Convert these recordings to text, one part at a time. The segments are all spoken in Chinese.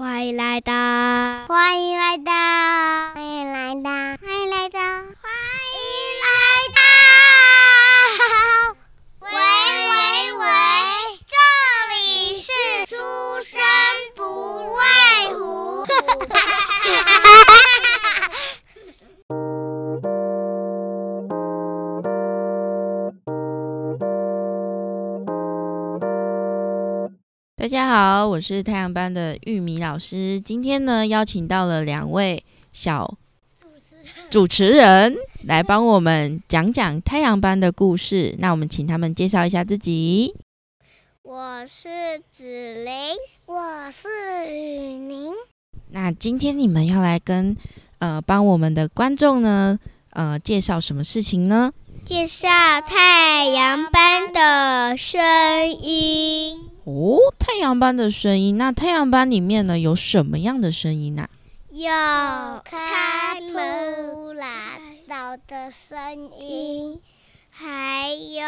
欢迎来到，欢迎来到，大家好，我是太阳班的玉米老师。今天呢，邀请到了两位小主持人来帮我们讲讲太阳班的故事。那我们请他们介绍一下自己。我是子琳，我是雨宁。那今天你们要来跟呃帮我们的观众呢呃介绍什么事情呢？介绍太阳班的声音。哦，太阳般的声音。那太阳班里面呢，有什么样的声音呢？有卡普拉岛的声音，还有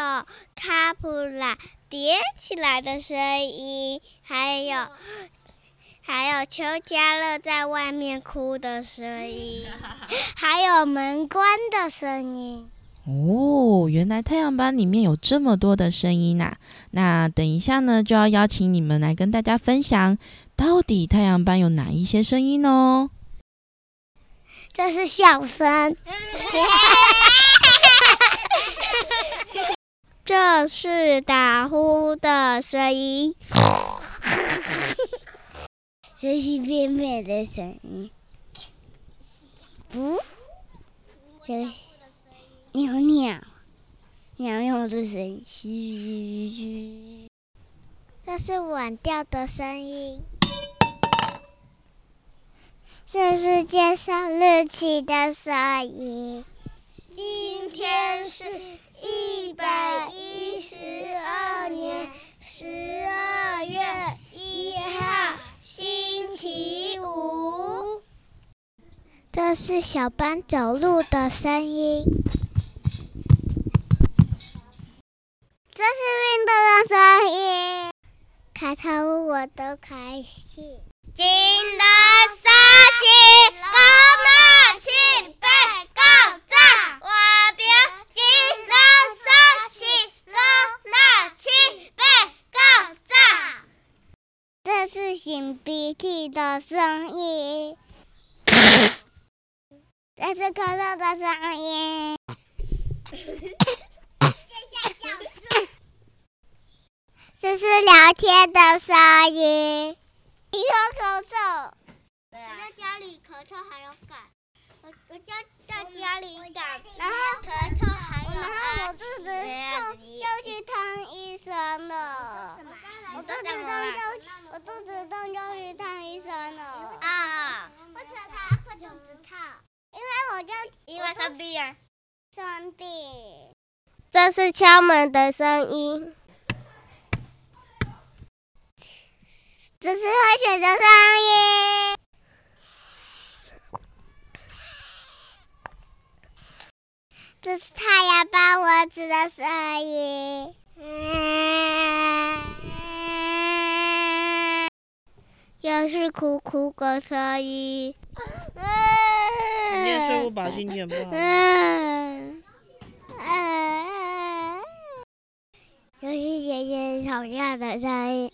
卡普拉叠起来的声音，还有还有邱家乐在外面哭的声音，还有门关的声音。哦，原来太阳班里面有这么多的声音呐、啊！那等一下呢，就要邀请你们来跟大家分享，到底太阳班有哪一些声音哦？这是笑声，这是打呼的声音，这是便便的声音，不，这是。鸟鸟，鸟鸟的声音，嘘嘘嘘。这是晚调的声音。这是介绍日期的声音。今天是一百一十二年十二月一号，星期五。这是小班走路的声音。这是运动的声音，头我都开心。金德沙西高那七北高站，我表金德沙西高那七北高站。这是擤鼻涕的声音，这是咳嗽的声音。这是聊天的声音。你说咳嗽？我在家里咳嗽还有感，我我家在家里感，然后咳嗽还有，然后我肚子痛就去看医生了。我肚子痛就我肚子痛就去看医生了。啊？为什么他会肚子痛？因为我就因为生病啊。生病。这是敲门的声音。这是喝水的声音，这是太阳帮我吃的声音，又是哭哭的声音。今天睡不饱，心情不好。又是爷爷吵架的声音。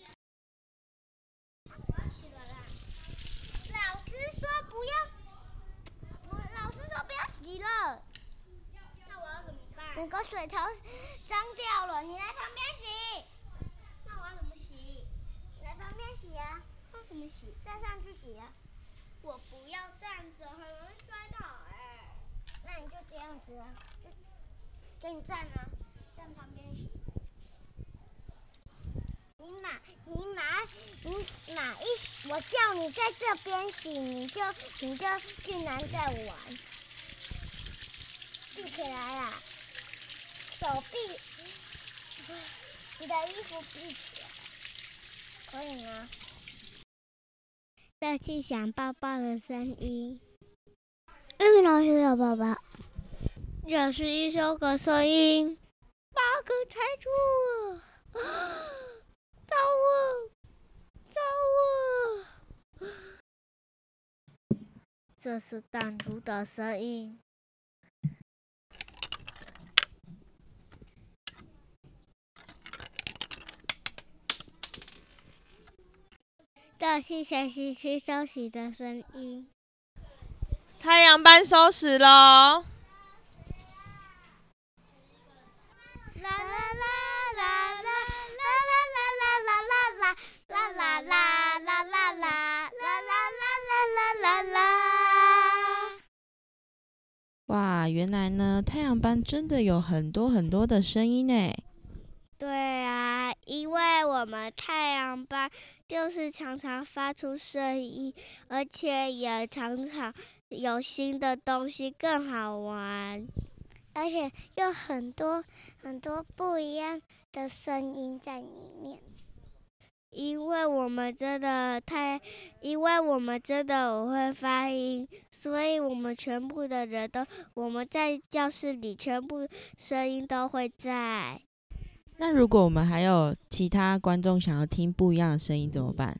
整个水槽脏掉了，你来旁边洗。那我要怎么洗？来旁边洗呀、啊。那怎么洗？站上去洗呀、啊。我不要站着，很容易摔倒哎、欸。那你就这样子啊，就给你站啊，站旁边洗。你哪？你哪？你哪一？我叫你在这边洗，你就你就竟然在玩。闭起来啦！手臂，你的衣服闭起来，可以吗？这是想抱抱的声音。玉米老师有抱抱。这是一首歌声音。八个猜错了，找我，找我。这是弹珠的声音。这是学习区收拾的声音。太阳班收拾喽。哇，原来呢，太阳班真的有很多很多的声音呢。对啊，因为我们太阳班就是常常发出声音，而且也常常有新的东西更好玩，而且有很多很多不一样的声音在里面。因为我们真的太，因为我们真的会发音，所以我们全部的人都，我们在教室里全部声音都会在。那如果我们还有其他观众想要听不一样的声音怎么办？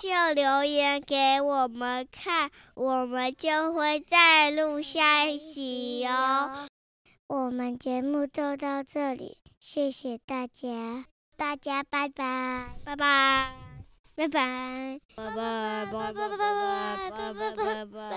就留言给我们看，我们就会再录下一集哦。我们节目就到这里，谢谢大家。大家拜拜，拜拜，拜拜，拜拜，拜拜，拜拜，拜拜，拜拜。